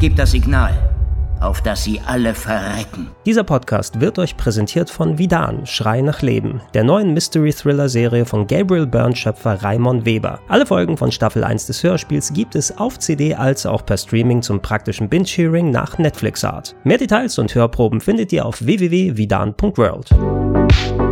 Gib das Signal, auf das sie alle verrecken. Dieser Podcast wird euch präsentiert von Vidan, Schrei nach Leben, der neuen Mystery-Thriller-Serie von Gabriel Byrne-Schöpfer Raimon Weber. Alle Folgen von Staffel 1 des Hörspiels gibt es auf CD als auch per Streaming zum praktischen Binge-Hearing nach Netflix-Art. Mehr Details und Hörproben findet ihr auf www.vidan.world.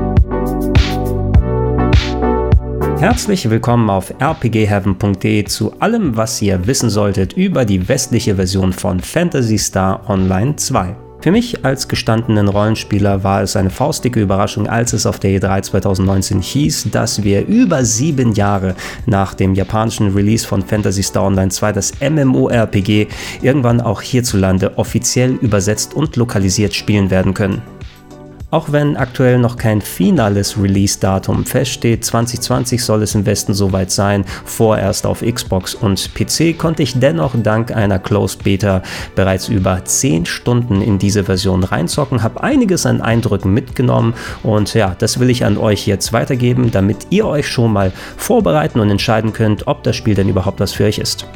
Herzlich willkommen auf rpgheaven.de zu allem, was ihr wissen solltet über die westliche Version von Phantasy Star Online 2. Für mich als gestandenen Rollenspieler war es eine faustdicke Überraschung, als es auf der E3 2019 hieß, dass wir über sieben Jahre nach dem japanischen Release von Phantasy Star Online 2 das MMORPG irgendwann auch hierzulande offiziell übersetzt und lokalisiert spielen werden können. Auch wenn aktuell noch kein finales Release-Datum feststeht, 2020 soll es im Westen soweit sein, vorerst auf Xbox und PC, konnte ich dennoch dank einer Closed Beta bereits über 10 Stunden in diese Version reinzocken, habe einiges an Eindrücken mitgenommen und ja, das will ich an euch jetzt weitergeben, damit ihr euch schon mal vorbereiten und entscheiden könnt, ob das Spiel denn überhaupt was für euch ist.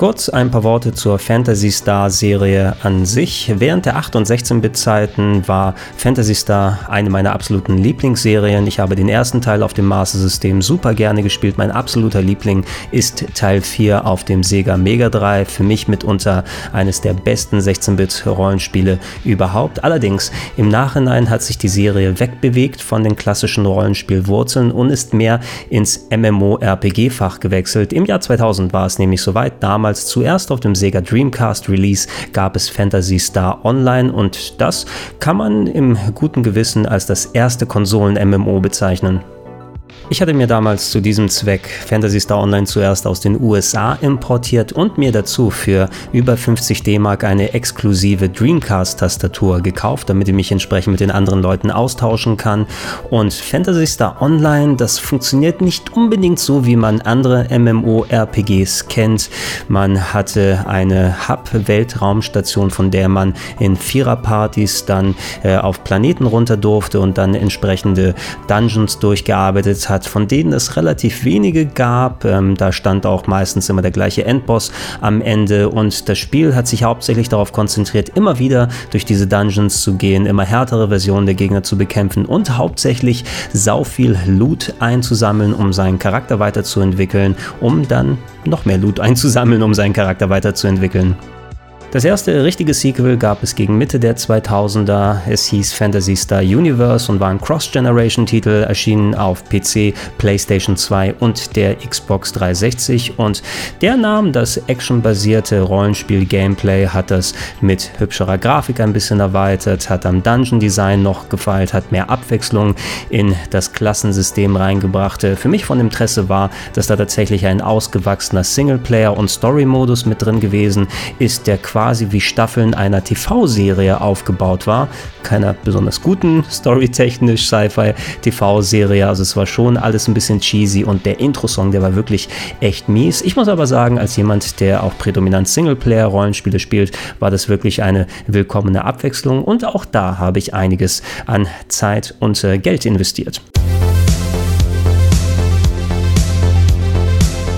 Kurz ein paar Worte zur Phantasy Star Serie an sich. Während der 8 und 16-Bit Zeiten war Phantasy Star eine meiner absoluten Lieblingsserien. Ich habe den ersten Teil auf dem Master System super gerne gespielt. Mein absoluter Liebling ist Teil 4 auf dem Sega Mega Drive. Für mich mitunter eines der besten 16-Bit Rollenspiele überhaupt. Allerdings im Nachhinein hat sich die Serie wegbewegt von den klassischen Rollenspielwurzeln und ist mehr ins MMORPG-Fach gewechselt. Im Jahr 2000 war es nämlich soweit. Damals damals zuerst auf dem Sega Dreamcast Release gab es Phantasy Star Online und das kann man im guten Gewissen als das erste Konsolen-MMO bezeichnen. Ich hatte mir damals zu diesem Zweck Fantasy Star Online zuerst aus den USA importiert und mir dazu für über 50 D-Mark eine exklusive Dreamcast-Tastatur gekauft, damit ich mich entsprechend mit den anderen Leuten austauschen kann. Und Fantasy Star Online, das funktioniert nicht unbedingt so, wie man andere MMO-RPGs kennt. Man hatte eine Hub-Weltraumstation, von der man in Viererpartys dann äh, auf Planeten runter durfte und dann entsprechende Dungeons durchgearbeitet hat hat, von denen es relativ wenige gab. Ähm, da stand auch meistens immer der gleiche Endboss am Ende und das Spiel hat sich hauptsächlich darauf konzentriert, immer wieder durch diese Dungeons zu gehen, immer härtere Versionen der Gegner zu bekämpfen und hauptsächlich sau viel Loot einzusammeln, um seinen Charakter weiterzuentwickeln, um dann noch mehr Loot einzusammeln, um seinen Charakter weiterzuentwickeln. Das erste richtige Sequel gab es gegen Mitte der 2000er. Es hieß Fantasy Star Universe und war ein Cross-Generation-Titel, erschienen auf PC, PlayStation 2 und der Xbox 360. Und der nahm das actionbasierte Rollenspiel-Gameplay, hat das mit hübscherer Grafik ein bisschen erweitert, hat am Dungeon-Design noch gefeilt, hat mehr Abwechslung in das Klassensystem reingebracht. Für mich von Interesse war, dass da tatsächlich ein ausgewachsener Singleplayer- und Story-Modus mit drin gewesen ist, der quasi quasi wie Staffeln einer TV-Serie aufgebaut war. Keiner besonders guten, storytechnisch Sci-Fi TV-Serie. Also es war schon alles ein bisschen cheesy und der Intro-Song, der war wirklich echt mies. Ich muss aber sagen, als jemand, der auch prädominant Singleplayer-Rollenspiele spielt, war das wirklich eine willkommene Abwechslung und auch da habe ich einiges an Zeit und äh, Geld investiert.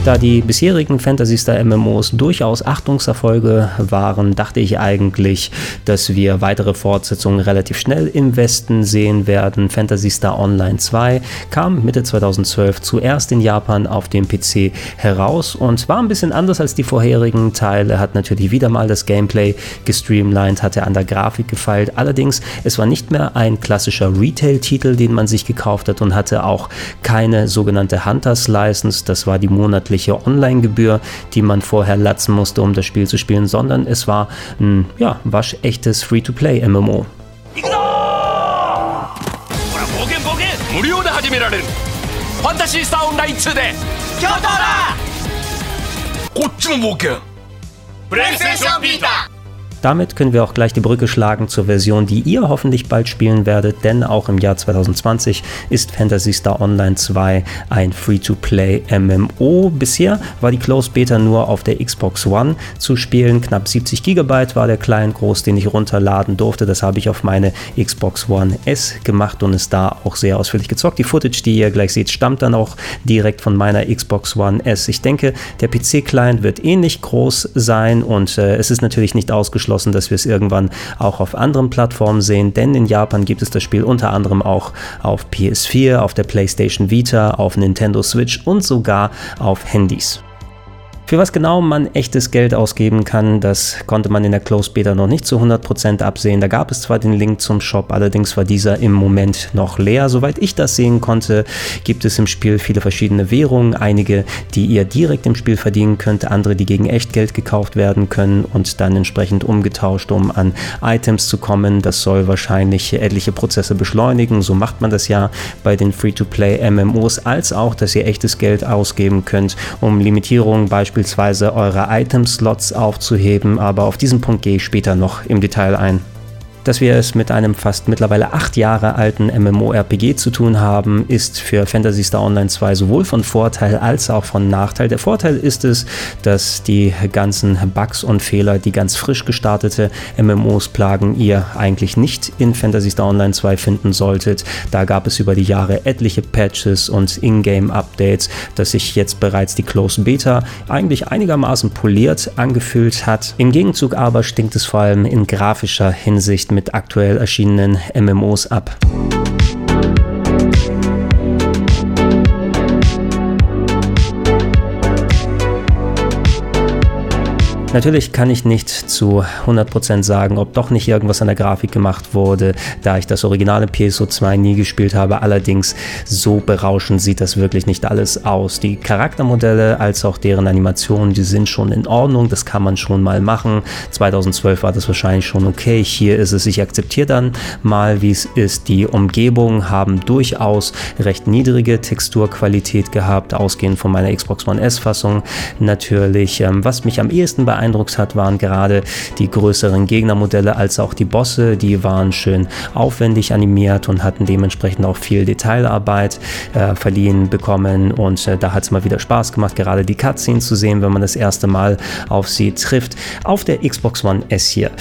Da die bisherigen Fantasy Star MMOs durchaus Achtungserfolge waren, dachte ich eigentlich, dass wir weitere Fortsetzungen relativ schnell im Westen sehen werden. Fantasy Star Online 2 kam Mitte 2012 zuerst in Japan auf dem PC heraus und war ein bisschen anders als die vorherigen Teile, hat natürlich wieder mal das Gameplay gestreamlined, hatte an der Grafik gefeilt. Allerdings, es war nicht mehr ein klassischer Retail-Titel, den man sich gekauft hat und hatte auch keine sogenannte Hunters License. Das war die monatliche monatliche Online-Gebühr, die man vorher latzen musste, um das Spiel zu spielen, sondern es war ein ja, waschechtes Free-to-Play-MMO. 無料 Damit können wir auch gleich die Brücke schlagen zur Version, die ihr hoffentlich bald spielen werdet, denn auch im Jahr 2020 ist Fantasy Star Online 2 ein Free-to-Play MMO. Bisher war die Closed Beta nur auf der Xbox One zu spielen. Knapp 70 GB war der Client groß, den ich runterladen durfte. Das habe ich auf meine Xbox One S gemacht und ist da auch sehr ausführlich gezockt. Die Footage, die ihr gleich seht, stammt dann auch direkt von meiner Xbox One S. Ich denke, der PC-Client wird ähnlich groß sein und äh, es ist natürlich nicht ausgeschlossen, ausgeschlossen, dass wir es irgendwann auch auf anderen Plattformen sehen, denn in Japan gibt es das Spiel unter anderem auch auf PS4, auf der PlayStation Vita, auf Nintendo Switch und sogar auf Handys. Für was genau man echtes Geld ausgeben kann, das konnte man in der Closed Beta noch nicht zu 100% absehen. Da gab es zwar den Link zum Shop, allerdings war dieser im Moment noch leer. Soweit ich das sehen konnte, gibt es im Spiel viele verschiedene Währungen, einige, die ihr direkt im Spiel verdienen könnt, andere, die gegen Echtgeld gekauft werden können und dann entsprechend umgetauscht, um an Items zu kommen. Das soll wahrscheinlich etliche Prozesse beschleunigen. So macht man das ja bei den Free-to-Play MMOs, als auch, dass ihr echtes Geld ausgeben könnt, um Limitierungen beispielsweise beispielsweise eure Item-Slots aufzuheben, aber auf diesen Punkt gehe ich später noch im Detail ein dass wir es mit einem fast mittlerweile acht Jahre alten MMORPG zu tun haben, ist für Fantasy Star Online 2 sowohl von Vorteil als auch von Nachteil. Der Vorteil ist es, dass die ganzen Bugs und Fehler, die ganz frisch gestartete MMOs plagen, ihr eigentlich nicht in Fantasy Star Online 2 finden solltet. Da gab es über die Jahre etliche Patches und Ingame-Updates, dass sich jetzt bereits die Closed Beta eigentlich einigermaßen poliert angefühlt hat. Im Gegenzug aber stinkt es vor allem in grafischer Hinsicht mit aktuell erschienenen MMOs ab. Natürlich kann ich nicht zu 100% sagen, ob doch nicht irgendwas an der Grafik gemacht wurde, da ich das originale PSO 2 nie gespielt habe. Allerdings so berauschend sieht das wirklich nicht alles aus. Die Charaktermodelle als auch deren Animationen, die sind schon in Ordnung, das kann man schon mal machen. 2012 war das wahrscheinlich schon okay. Hier ist es, ich akzeptiere dann mal, wie es ist. Die Umgebungen haben durchaus recht niedrige Texturqualität gehabt, ausgehend von meiner Xbox One S Fassung natürlich. Ähm, was mich am ehesten beeindruckt beeindruckt hat, waren gerade die größeren Gegnermodelle als auch die Bosse. Die waren schön aufwendig animiert und hatten dementsprechend auch viel Detailarbeit äh, verliehen bekommen. Und äh, da hat es mal wieder Spaß gemacht, gerade die Cutscenes zu sehen, wenn man das erste Mal auf sie trifft. Auf der Xbox One S hier.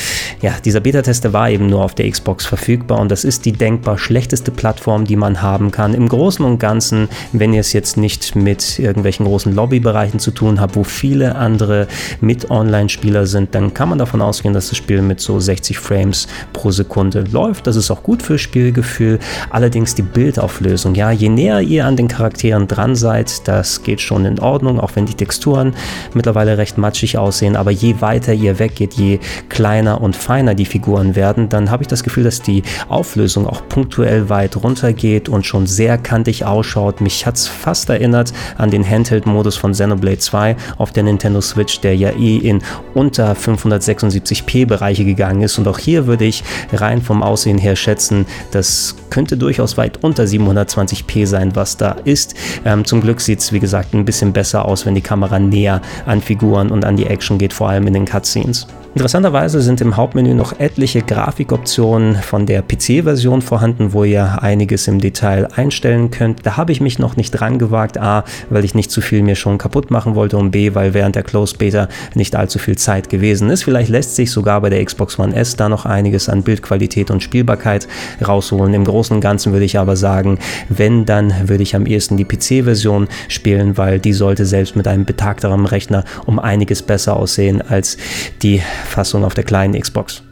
Ja, dieser Beta-Tester war eben nur auf der Xbox verfügbar und das ist die denkbar schlechteste Plattform, die man haben kann. Im Großen und Ganzen, wenn ihr es jetzt nicht mit irgendwelchen großen Lobbybereichen zu tun habt, wo viele andere mit online Online-Spieler sind, dann kann man davon ausgehen, dass das Spiel mit so 60 Frames pro Sekunde läuft. Das ist auch gut für Spielgefühl. Allerdings die Bildauflösung, ja, je näher ihr an den Charakteren dran seid, das geht schon in Ordnung, auch wenn die Texturen mittlerweile recht matschig aussehen. Aber je weiter ihr weggeht, je kleiner und feiner die Figuren werden, dann habe ich das Gefühl, dass die Auflösung auch punktuell weit runtergeht und schon sehr kantig ausschaut. Mich hat es fast erinnert an den Handheld-Modus von Xenoblade 2 auf der Nintendo Switch, der ja eh in unter 576p Bereiche gegangen ist. Und auch hier würde ich rein vom Aussehen her schätzen, das könnte durchaus weit unter 720p sein, was da ist. Ähm, zum Glück sieht es, wie gesagt, ein bisschen besser aus, wenn die Kamera näher an Figuren und an die Action geht, vor allem in den Cutscenes. Interessanterweise sind im Hauptmenü noch etliche Grafikoptionen von der PC-Version vorhanden, wo ihr einiges im Detail einstellen könnt. Da habe ich mich noch nicht dran gewagt. A, weil ich nicht zu viel mir schon kaputt machen wollte und B, weil während der Closed Beta nicht allzu viel Zeit gewesen ist. Vielleicht lässt sich sogar bei der Xbox One S da noch einiges an Bildqualität und Spielbarkeit rausholen. Im Großen und Ganzen würde ich aber sagen, wenn, dann würde ich am ehesten die PC-Version spielen, weil die sollte selbst mit einem betagteren Rechner um einiges besser aussehen als die Fassung auf der kleinen Xbox.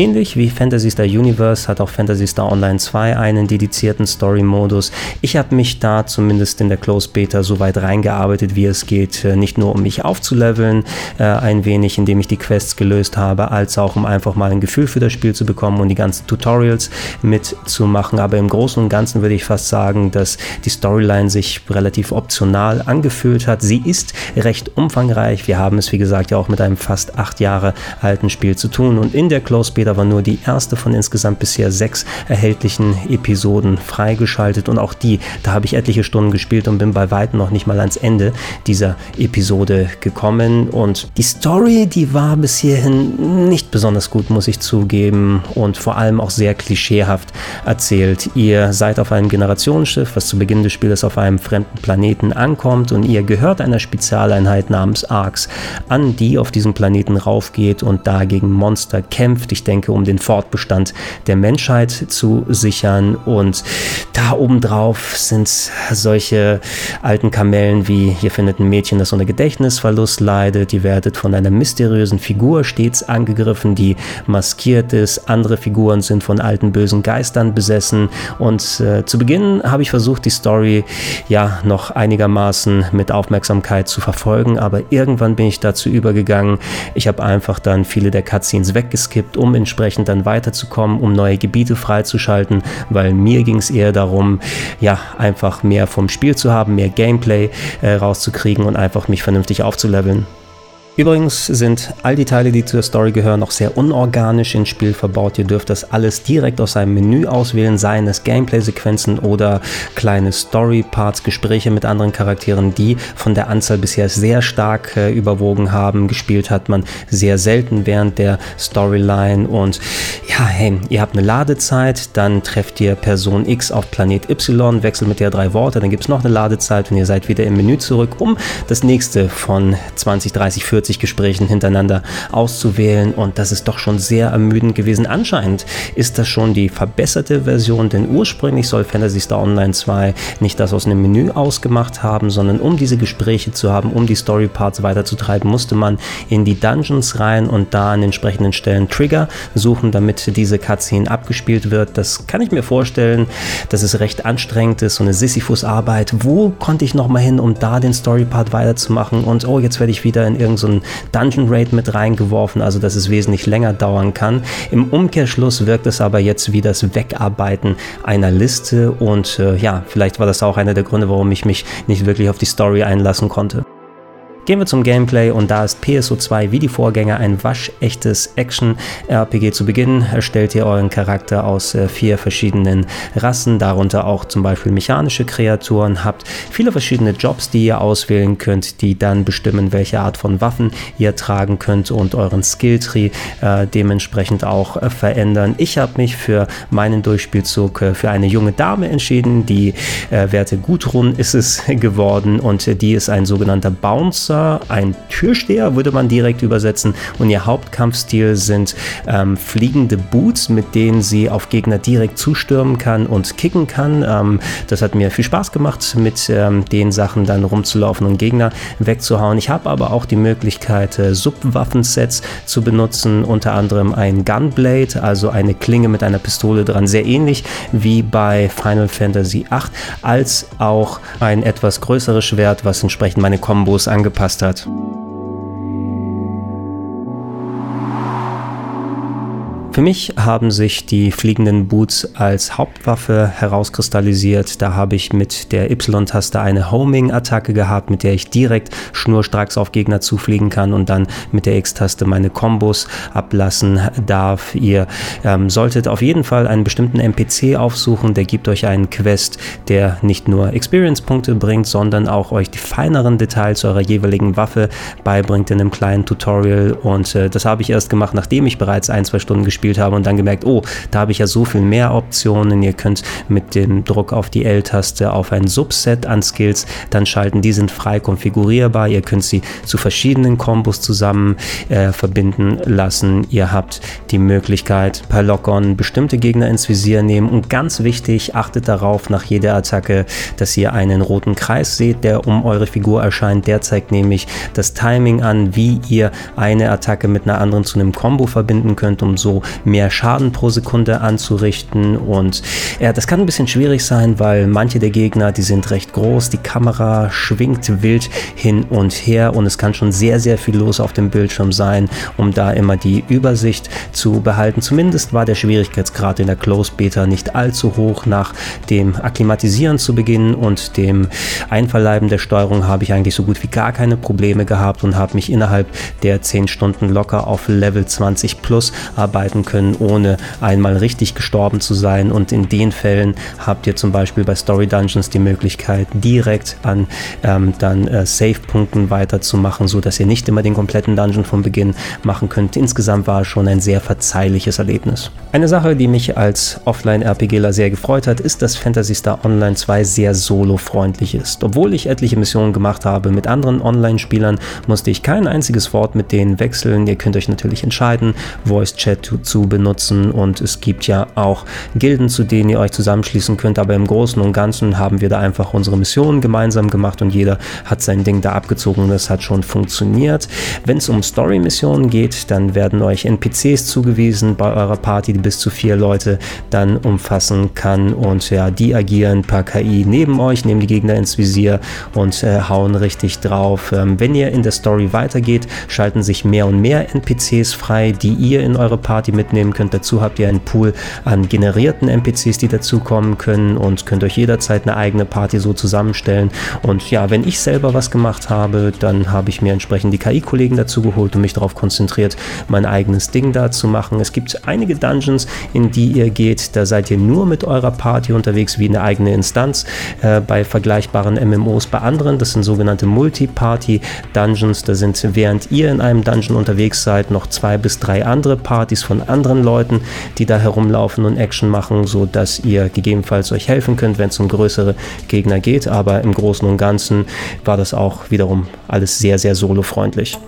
Ähnlich wie Fantasy Star Universe hat auch Fantasy Star Online 2 einen dedizierten Story-Modus. Ich habe mich da zumindest in der Closed Beta so weit reingearbeitet, wie es geht. Äh, nicht nur um mich aufzuleveln, äh, ein wenig, indem ich die Quests gelöst habe, als auch um einfach mal ein Gefühl für das Spiel zu bekommen und die ganzen Tutorials mitzumachen. Aber im Großen und Ganzen würde ich fast sagen, dass die Storyline sich relativ optional angefühlt hat. Sie ist recht umfangreich. Wir haben es, wie gesagt, ja auch mit einem fast acht Jahre alten Spiel zu tun und in der Closed Beta leider war nur die erste von insgesamt bisher sechs erhältlichen Episoden freigeschaltet und auch die, da habe ich etliche Stunden gespielt und bin bei weitem noch nicht mal ans Ende dieser Episode gekommen. Und die Story, die war bis hierhin nicht besonders gut, muss ich zugeben, und vor allem auch sehr klischeehaft erzählt. Ihr seid auf einem Generationsschiff, was zu Beginn des Spiels auf einem fremden Planeten ankommt und ihr gehört einer Spezialeinheit namens Arx an, die auf diesem Planeten raufgeht und da gegen Monster kämpft. Ich denke, um den Fortbestand der Menschheit zu sichern. Und da obendrauf sind solche alten Kamellen wie, hier findet ein Mädchen, das unter Gedächtnisverlust leidet. Ihr werdet von einer mysteriösen Figur stets angegriffen, die maskiert ist. Andere Figuren sind von alten bösen Geistern besessen. Und äh, zu Beginn habe ich versucht, die Story ja noch einigermaßen mit Aufmerksamkeit zu verfolgen, aber irgendwann bin ich dazu übergegangen. Ich habe einfach dann viele der Cutscenes weggeskippt, um entsprechend dann weiterzukommen, um neue Gebiete freizuschalten, weil mir ging es eher darum, ja, einfach mehr vom Spiel zu haben, mehr Gameplay äh, rauszukriegen und einfach mich vernünftig aufzuleveln. Übrigens sind all die Teile, die zur Story gehören, noch sehr unorganisch ins Spiel verbaut. Ihr dürft das alles direkt aus einem Menü auswählen, seien es Gameplay-Sequenzen oder kleine Story-Parts, Gespräche mit anderen Charakteren, die von der Anzahl bisher sehr stark äh, überwogen haben. Gespielt hat man sehr selten während der Storyline und ja, hey, ihr habt eine Ladezeit, dann trefft ihr Person X auf Planet Y, wechselt mit der drei Worte, dann gibt es noch eine Ladezeit und ihr seid wieder im Menü zurück, um das nächste von 20, 30, 40 40 Gesprächen hintereinander auszuwählen und das ist doch schon sehr ermüdend gewesen. Anscheinend ist das schon die verbesserte Version, denn ursprünglich soll Fantasy Star Online 2 nicht das aus einem Menü ausgemacht haben, sondern um diese Gespräche zu haben, um die Story Parts weiterzutreiben, musste man in die Dungeons rein und da an entsprechenden Stellen Trigger suchen, damit diese Cutscene abgespielt wird. Das kann ich mir vorstellen, dass es recht anstrengend ist, so eine Sisyphus-Arbeit. Wo konnte ich nochmal hin, um da den Story Part weiterzumachen? Und oh, jetzt werde ich wieder in irgendeinen so Dungeon Raid mit reingeworfen, also dass es wesentlich länger dauern kann. Im Umkehrschluss wirkt es aber jetzt wie das Wegarbeiten einer Liste und äh, ja, vielleicht war das auch einer der Gründe, warum ich mich nicht wirklich auf die Story einlassen konnte. Gehen wir zum Gameplay und da ist PSO2 wie die Vorgänger ein waschechtes Action-RPG. Zu Beginn erstellt ihr euren Charakter aus äh, vier verschiedenen Rassen, darunter auch zum Beispiel mechanische Kreaturen, habt viele verschiedene Jobs, die ihr auswählen könnt, die dann bestimmen, welche Art von Waffen ihr tragen könnt und euren Skilltree äh, dementsprechend auch äh, verändern. Ich habe mich für meinen Durchspielzug äh, für eine junge Dame entschieden, die äh, Werte Gudrun ist es geworden und äh, die ist ein sogenannter Bounce Boxer, ein Türsteher, würde man direkt übersetzen. Und ihr Hauptkampfstil sind ähm, fliegende Boots, mit denen sie auf Gegner direkt zustürmen kann und kicken kann. Ähm, das hat mir viel Spaß gemacht, mit ähm, den Sachen dann rumzulaufen und Gegner wegzuhauen. Ich habe aber auch die Möglichkeit, äh, Subwaffensets zu benutzen, unter anderem ein Gunblade, also eine Klinge mit einer Pistole dran, sehr ähnlich wie bei Final Fantasy VIII, als auch ein etwas größeres Schwert, was entsprechend meine Kombos angepasst gepasst hat. Für mich haben sich die fliegenden Boots als Hauptwaffe herauskristallisiert. Da habe ich mit der Y-Taste eine Homing-Attacke gehabt, mit der ich direkt schnurstracks auf Gegner zufliegen kann und dann mit der X-Taste meine Kombos ablassen darf. Ihr ähm, solltet auf jeden Fall einen bestimmten NPC aufsuchen, der gibt euch einen Quest, der nicht nur Experience-Punkte bringt, sondern auch euch die feineren Details eurer jeweiligen Waffe beibringt in einem kleinen Tutorial. Und äh, das habe ich erst gemacht, nachdem ich bereits ein, zwei Stunden gespielt gespielt habe und dann gemerkt, oh, da habe ich ja so viel mehr Optionen. Ihr könnt mit dem Druck auf die L-Taste auf ein Subset an Skills dann schalten. Die sind frei konfigurierbar. Ihr könnt sie zu verschiedenen Kombos zusammen äh, verbinden lassen. Ihr habt die Möglichkeit, per Lock-On bestimmte Gegner ins Visier nehmen. Und ganz wichtig, achtet darauf nach jeder Attacke, dass ihr einen roten Kreis seht, der um eure Figur erscheint. Der zeigt nämlich das Timing an, wie ihr eine Attacke mit einer anderen zu einem Combo verbinden könnt, um so mehr Schaden pro Sekunde anzurichten. Und ja, das kann ein bisschen schwierig sein, weil manche der Gegner, die sind recht groß, die Kamera schwingt wild hin und her und es kann schon sehr, sehr viel los auf dem Bildschirm sein, um da immer die Übersicht zu behalten. Zumindest war der Schwierigkeitsgrad in der Closed Beta nicht allzu hoch. Nach dem Akklimatisieren zu Beginn und dem Einverleiben der Steuerung habe ich eigentlich so gut wie gar keine Probleme gehabt und habe mich innerhalb der 10 Stunden locker auf Level 20 plus arbeiten durchlaufen können, ohne einmal richtig gestorben zu sein. Und in den Fällen habt ihr zum Beispiel bei Story Dungeons die Möglichkeit, direkt an ähm, dann äh, Save-Punkten weiterzumachen, so dass ihr nicht immer den kompletten Dungeon vom Beginn machen könnt. Insgesamt war es schon ein sehr verzeihliches Erlebnis. Eine Sache, die mich als Offline-RPGler sehr gefreut hat, ist, dass Phantasy Star Online 2 sehr solo-freundlich ist. Obwohl ich etliche Missionen gemacht habe mit anderen Online-Spielern, musste ich kein einziges Wort mit denen wechseln. Ihr könnt euch natürlich entscheiden, Voice Chat zu, benutzen. Und es gibt ja auch Gilden, zu denen ihr euch zusammenschließen könnt, aber im Großen und Ganzen haben wir da einfach unsere Missionen gemeinsam gemacht. Und jeder hat sein Ding da abgezogen. Und das hat schon funktioniert. Wenn es um Story-Missionen geht, dann werden euch NPCs zugewiesen bei eurer Party, die bis zu vier Leute dann umfassen kann. Und ja, die agieren per KI neben euch, nehmen die Gegner ins Visier und äh, hauen richtig drauf. Ähm, wenn ihr in der Story weitergeht, schalten sich mehr und mehr NPCs frei, die ihr in eure Party mitnehmen könnt. Dazu habt ihr einen Pool an generierten NPCs, die dazukommen können und könnt euch jederzeit eine eigene Party so zusammenstellen. Und ja, wenn ich selber was gemacht habe, dann habe ich mir entsprechend die KI-Kollegen dazu geholt und mich darauf konzentriert, mein eigenes Ding da zu machen. Es gibt einige Dungeons, in die ihr geht, da seid ihr nur mit eurer Party unterwegs wie eine eigene Instanz. Äh, bei vergleichbaren MMOs bei anderen, das sind sogenannte Multi-Party-Dungeons, da sind während ihr in einem Dungeon unterwegs seid, noch zwei bis drei andere Partys von anderen Leuten, die da herumlaufen und Action machen, so dass ihr gegebenenfalls euch helfen könnt, wenn es um größere Gegner geht. Aber im Großen und Ganzen war das auch wiederum alles sehr, sehr solo-freundlich.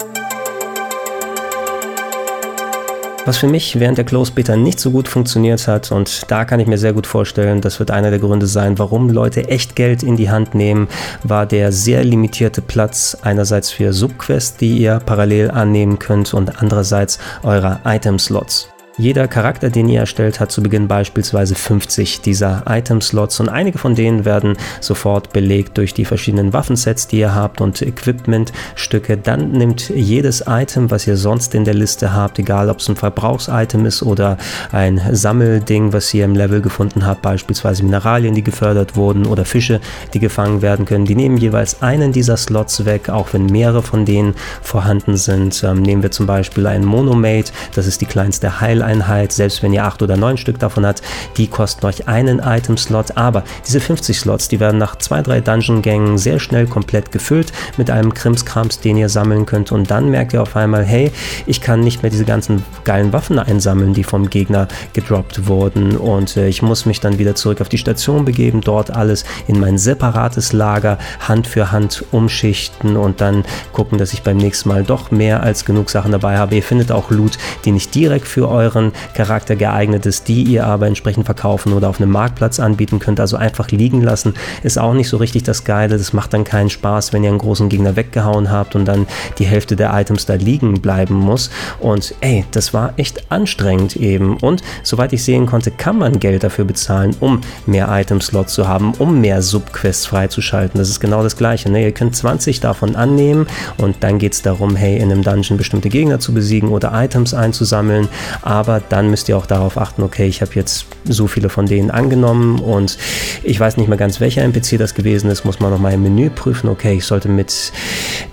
Was für mich während der Close Beta nicht so gut funktioniert hat und da kann ich mir sehr gut vorstellen, das wird einer der Gründe sein, warum Leute echt Geld in die Hand nehmen, war der sehr limitierte Platz einerseits für Subquests, die ihr parallel annehmen könnt und andererseits eurer Item-Slots. Jeder Charakter, den ihr erstellt, hat zu Beginn beispielsweise 50 dieser Item-Slots und einige von denen werden sofort belegt durch die verschiedenen Waffensets, die ihr habt und Equipment-Stücke. Dann nimmt jedes Item, was ihr sonst in der Liste habt, egal ob es ein Verbrauchsitem ist oder ein Sammelding, was ihr im Level gefunden habt, beispielsweise Mineralien, die gefördert wurden oder Fische, die gefangen werden können, die nehmen jeweils einen dieser Slots weg, auch wenn mehrere von denen vorhanden sind. Ähm, nehmen wir zum Beispiel einen Monomate, das ist die kleinste Heil Teileinheit, selbst wenn ihr acht oder neun Stück davon habt, die kosten euch einen Item-Slot. Aber diese 50 Slots, die werden nach zwei, drei Dungeon-Gängen sehr schnell komplett gefüllt mit einem Krimskrams, den ihr sammeln könnt. Und dann merkt ihr auf einmal, hey, ich kann nicht mehr diese ganzen geilen Waffen einsammeln, die vom Gegner gedroppt wurden. Und äh, ich muss mich dann wieder zurück auf die Station begeben, dort alles in mein separates Lager Hand für Hand umschichten und dann gucken, dass ich beim nächsten Mal doch mehr als genug Sachen dabei habe. Ihr findet auch Loot, die nicht direkt für eure euren Charakter geeignet ist, die ihr aber entsprechend verkaufen oder auf einem Marktplatz anbieten könnt. Also einfach liegen lassen ist auch nicht so richtig das Geile. Das macht dann keinen Spaß, wenn ihr einen großen Gegner weggehauen habt und dann die Hälfte der Items da liegen bleiben muss. Und ey, das war echt anstrengend eben. Und soweit ich sehen konnte, kann man Geld dafür bezahlen, um mehr Item-Slots zu haben, um mehr Subquests freizuschalten. Das ist genau das Gleiche. Ne? Ihr könnt 20 davon annehmen und dann geht es darum, hey, in einem Dungeon bestimmte Gegner zu besiegen oder Items einzusammeln aber dann müsst ihr auch darauf achten, okay, ich habe jetzt so viele von denen angenommen und ich weiß nicht mehr ganz, welcher NPC das gewesen ist, muss man nochmal im Menü prüfen, okay, ich sollte mit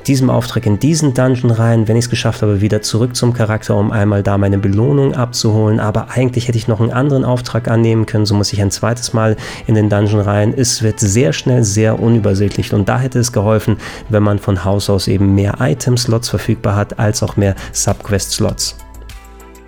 diesem Auftrag in diesen Dungeon rein, wenn ich es geschafft habe, wieder zurück zum Charakter, um einmal da meine Belohnung abzuholen, aber eigentlich hätte ich noch einen anderen Auftrag annehmen können, so muss ich ein zweites Mal in den Dungeon rein. Es wird sehr schnell sehr unübersichtlich. Und da hätte es geholfen, wenn man von Haus aus eben mehr Item-Slots verfügbar hat, als auch mehr Subquest-Slots.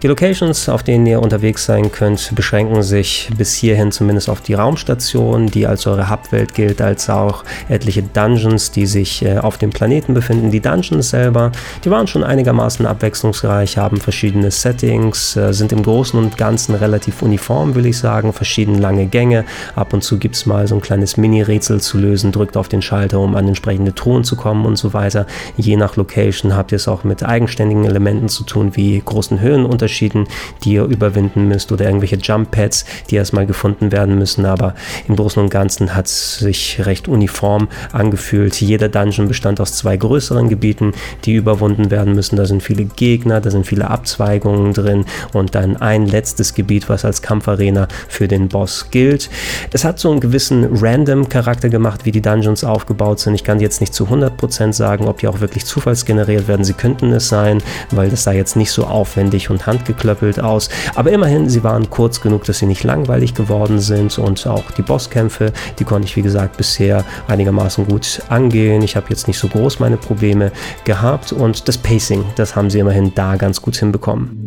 Die Locations, auf denen ihr unterwegs sein könnt, beschränken sich bis hierhin zumindest auf die Raumstation, die als eure Hubwelt gilt, als auch etliche Dungeons, die sich äh, auf dem Planeten befinden. Die Dungeons selber, die waren schon einigermaßen abwechslungsreich, haben verschiedene Settings, äh, sind im Großen und Ganzen relativ uniform, will ich sagen, verschiedene lange Gänge. Ab und zu gibt es mal so ein kleines Mini-Rätsel zu lösen, drückt auf den Schalter, um an entsprechende Truhen zu kommen und so weiter. Je nach Location habt ihr es auch mit eigenständigen Elementen zu tun, wie großen Höhenunterschieden Unterschieden, die ihr überwinden müsst oder irgendwelche Jump Pads, die erstmal gefunden werden müssen. Aber im Großen und Ganzen hat es sich recht uniform angefühlt. Jeder Dungeon bestand aus zwei größeren Gebieten, die überwunden werden müssen. Da sind viele Gegner, da sind viele Abzweigungen drin und dann ein letztes Gebiet, was als Kampfarena für den Boss gilt. Es hat so einen gewissen Random-Charakter gemacht, wie die Dungeons aufgebaut sind. Ich kann jetzt nicht zu 100% sagen, ob die auch wirklich zufallsgeneriert werden. Sie könnten es sein, weil das da jetzt nicht so aufwendig und handlich handgeklöppelt aus. Aber immerhin, sie waren kurz genug, dass sie nicht langweilig geworden sind und auch die Bosskämpfe, die konnte ich wie gesagt bisher einigermaßen gut angehen. Ich habe jetzt nicht so groß meine Probleme gehabt und das Pacing, das haben sie immerhin da ganz gut hinbekommen.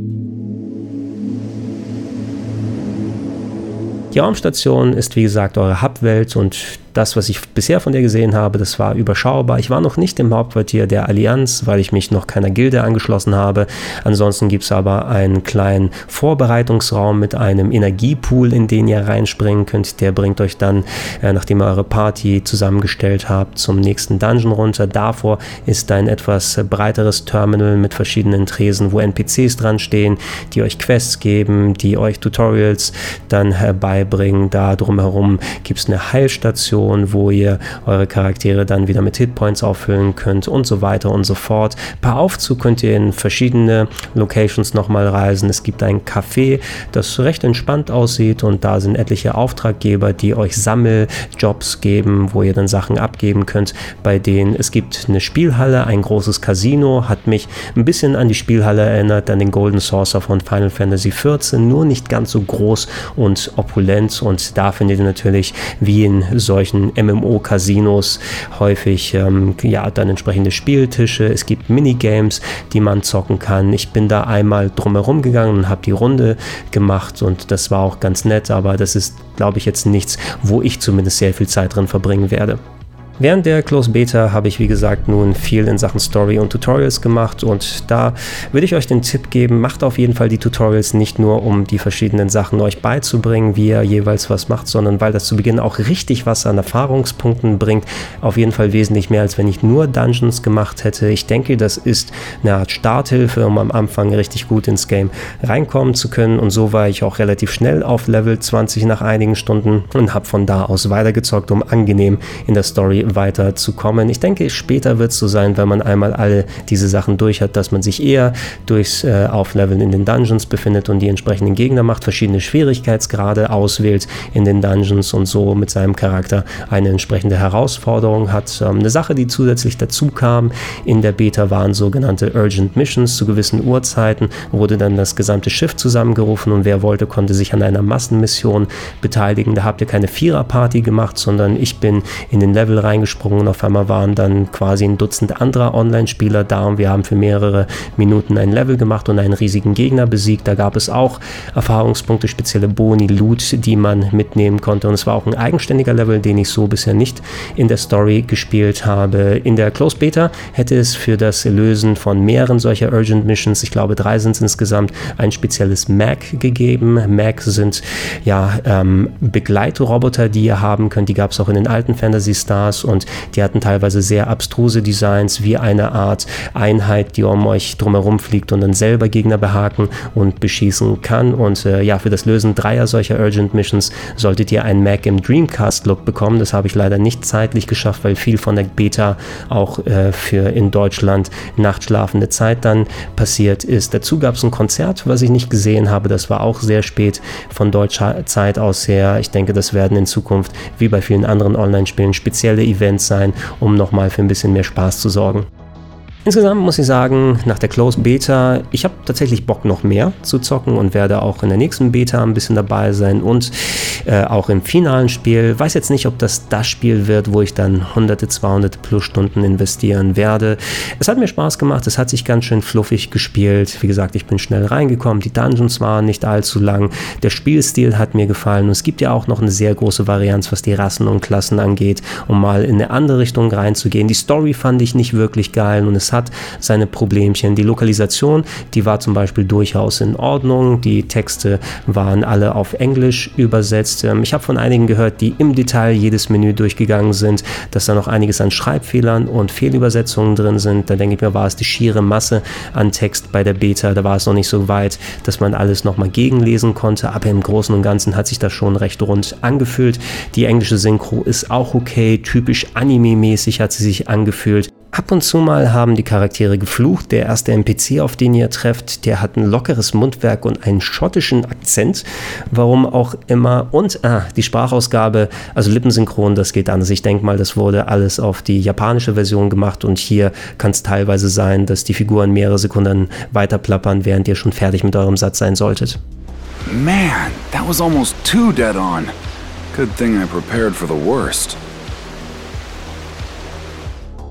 Die Raumstation ist wie gesagt eure Hubwelt und das, was ich bisher von dir gesehen habe, das war überschaubar. Ich war noch nicht im Hauptquartier der Allianz, weil ich mich noch keiner Gilde angeschlossen habe. Ansonsten gibt es aber einen kleinen Vorbereitungsraum mit einem Energiepool, in den ihr reinspringen könnt. Der bringt euch dann, äh, nachdem ihr eure Party zusammengestellt habt, zum nächsten Dungeon runter. Davor ist ein etwas breiteres Terminal mit verschiedenen Tresen, wo NPCs dran stehen, die euch Quests geben, die euch Tutorials dann herbeibringen. Da drumherum gibt es eine Heilstation Mission, wo ihr eure Charaktere dann wieder mit Hitpoints auffüllen könnt und so weiter und so fort. Per Aufzug könnt ihr in verschiedene Locations nochmal reisen. Es gibt ein Café, das recht entspannt aussieht und da sind etliche Auftraggeber, die euch Sammeljobs geben, wo ihr dann Sachen abgeben könnt, bei denen es gibt eine Spielhalle, ein großes Casino, hat mich ein bisschen an die Spielhalle erinnert, an den Golden Saucer von Final Fantasy XIV, nur nicht ganz so groß und opulent und da findet ihr natürlich wie in solchen solchen MMO-Casinos häufig ähm, ja dann entsprechende Spieltische. Es gibt Minigames, die man zocken kann. Ich bin da einmal drumherum gegangen und habe die Runde gemacht und das war auch ganz nett, aber das ist, glaube ich, jetzt nichts, wo ich zumindest sehr viel Zeit drin verbringen werde. Während der Close Beta habe ich wie gesagt nun viel in Sachen Story und Tutorials gemacht und da würde ich euch den Tipp geben, macht auf jeden Fall die Tutorials nicht nur um die verschiedenen Sachen euch beizubringen, wie ihr jeweils was macht, sondern weil das zu Beginn auch richtig was an Erfahrungspunkten bringt. Auf jeden Fall wesentlich mehr, als wenn ich nur Dungeons gemacht hätte. Ich denke, das ist eine Art Starthilfe, um am Anfang richtig gut ins Game reinkommen zu können und so war ich auch relativ schnell auf Level 20 nach einigen Stunden und habe von da aus weitergezockt, um angenehm in der Story weiter zu kommen. Ich denke, später wird es so sein, wenn man einmal alle diese Sachen durch hat, dass man sich eher durchs äh, Aufleveln in den Dungeons befindet und die entsprechenden Gegner macht, verschiedene Schwierigkeitsgrade auswählt in den Dungeons und so mit seinem Charakter eine entsprechende Herausforderung hat. Ähm, eine Sache, die zusätzlich dazu kam in der Beta, waren sogenannte Urgent Missions. Zu gewissen Uhrzeiten wurde dann das gesamte Schiff zusammengerufen und wer wollte, konnte sich an einer Massenmission beteiligen. Da habt ihr keine Viererparty gemacht, sondern ich bin in den Level rein reingesprungen und auf einmal waren dann quasi ein Dutzend anderer Online-Spieler da und wir haben für mehrere Minuten ein Level gemacht und einen riesigen Gegner besiegt. Da gab es auch Erfahrungspunkte, spezielle Boni, Loot, die man mitnehmen konnte und es war auch ein eigenständiger Level, den ich so bisher nicht in der Story gespielt habe. In der Closed Beta hätte es für das Lösen von mehreren solcher Urgent Missions, ich glaube drei sind es insgesamt, ein spezielles Mac gegeben. Mac sind ja ähm, Begleitroboter, die ihr haben könnt. Die gab es auch in den alten Fantasy Stars und die hatten teilweise sehr abstruse Designs, wie eine Art Einheit, die um euch drumherum fliegt und dann selber Gegner behaken und beschießen kann. Und äh, ja, für das Lösen dreier solcher Urgent Missions solltet ihr einen Mac im Dreamcast-Look bekommen. Das habe ich leider nicht zeitlich geschafft, weil viel von der Beta auch äh, für in Deutschland nachtschlafende Zeit dann passiert ist. Dazu gab es ein Konzert, was ich nicht gesehen habe. Das war auch sehr spät von deutscher Zeit aus her. Ich denke, das werden in Zukunft, wie bei vielen anderen Online-Spielen, spezielle Events sein, um nochmal für ein bisschen mehr Spaß zu sorgen. Insgesamt muss ich sagen, nach der Closed Beta, ich habe tatsächlich Bock noch mehr zu zocken und werde auch in der nächsten Beta ein bisschen dabei sein und äh, auch im finalen Spiel. Weiß jetzt nicht, ob das das Spiel wird, wo ich dann hunderte, 200 plus Stunden investieren werde. Es hat mir Spaß gemacht, es hat sich ganz schön fluffig gespielt. Wie gesagt, ich bin schnell reingekommen, die Dungeons waren nicht allzu lang, der Spielstil hat mir gefallen und es gibt ja auch noch eine sehr große Varianz, was die Rassen und Klassen angeht, um mal in eine andere Richtung reinzugehen. Die Story fand ich nicht wirklich geil und es hat seine Problemchen. Die Lokalisation, die war zum Beispiel durchaus in Ordnung. Die Texte waren alle auf Englisch übersetzt. Ähm, ich habe von einigen gehört, die im Detail jedes Menü durchgegangen sind, dass da noch einiges an Schreibfehlern und Fehlübersetzungen drin sind. Da denke ich mir, war es die schiere Masse an Text bei der Beta. Da war es noch nicht so weit, dass man alles nochmal gegenlesen konnte. Aber im Großen und Ganzen hat sich das schon recht rund angefühlt. Die englische Synchro ist auch okay. Typisch anime-mäßig hat sie sich angefühlt. Ab und zu mal haben die Charaktere geflucht. Der erste NPC, auf den ihr trefft, der hat ein lockeres Mundwerk und einen schottischen Akzent. Warum auch immer. Und ah, die Sprachausgabe, also Lippensynchron, das geht anders. Ich denke mal, das wurde alles auf die japanische Version gemacht und hier kann es teilweise sein, dass die Figuren mehrere Sekunden weiter plappern, während ihr schon fertig mit eurem Satz sein solltet. Man, that was almost too dead on. Good thing I prepared for the worst.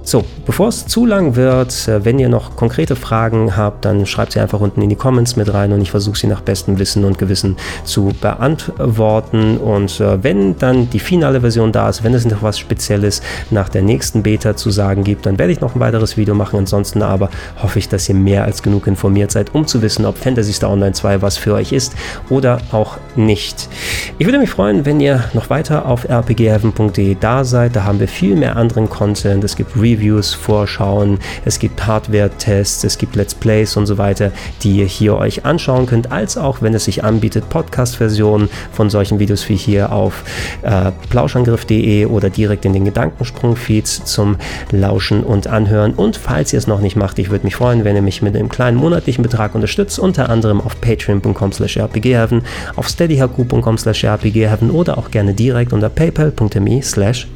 So, bevor es zu lang wird, äh, wenn ihr noch konkrete Fragen habt, dann schreibt sie einfach unten in die Comments mit rein und ich versuche sie nach bestem Wissen und Gewissen zu beantworten. Und äh, wenn dann die finale Version da ist, wenn es noch was Spezielles nach der nächsten Beta zu sagen gibt, dann werde ich noch ein weiteres Video machen. Ansonsten aber hoffe ich, dass ihr mehr als genug informiert seid, um zu wissen, ob Fantasy Star Online 2 was für euch ist oder auch nicht. Ich würde mich freuen, wenn ihr noch weiter auf rpgheaven.de da seid. Da haben wir viel mehr anderen Content. Es gibt Reviews Vorschauen, es gibt Hardware-Tests, es gibt Let's Plays und so weiter, die ihr hier euch anschauen könnt, als auch, wenn es sich anbietet, Podcast-Versionen von solchen Videos wie hier auf äh, plauschangriff.de oder direkt in den Gedankensprung-Feeds zum Lauschen und Anhören. Und falls ihr es noch nicht macht, ich würde mich freuen, wenn ihr mich mit einem kleinen monatlichen Betrag unterstützt, unter anderem auf patreon.com slash rpgheaven, auf steadyhq.com slash rpgheaven oder auch gerne direkt unter paypal.me slash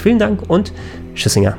Vielen Dank und Tschüssinger.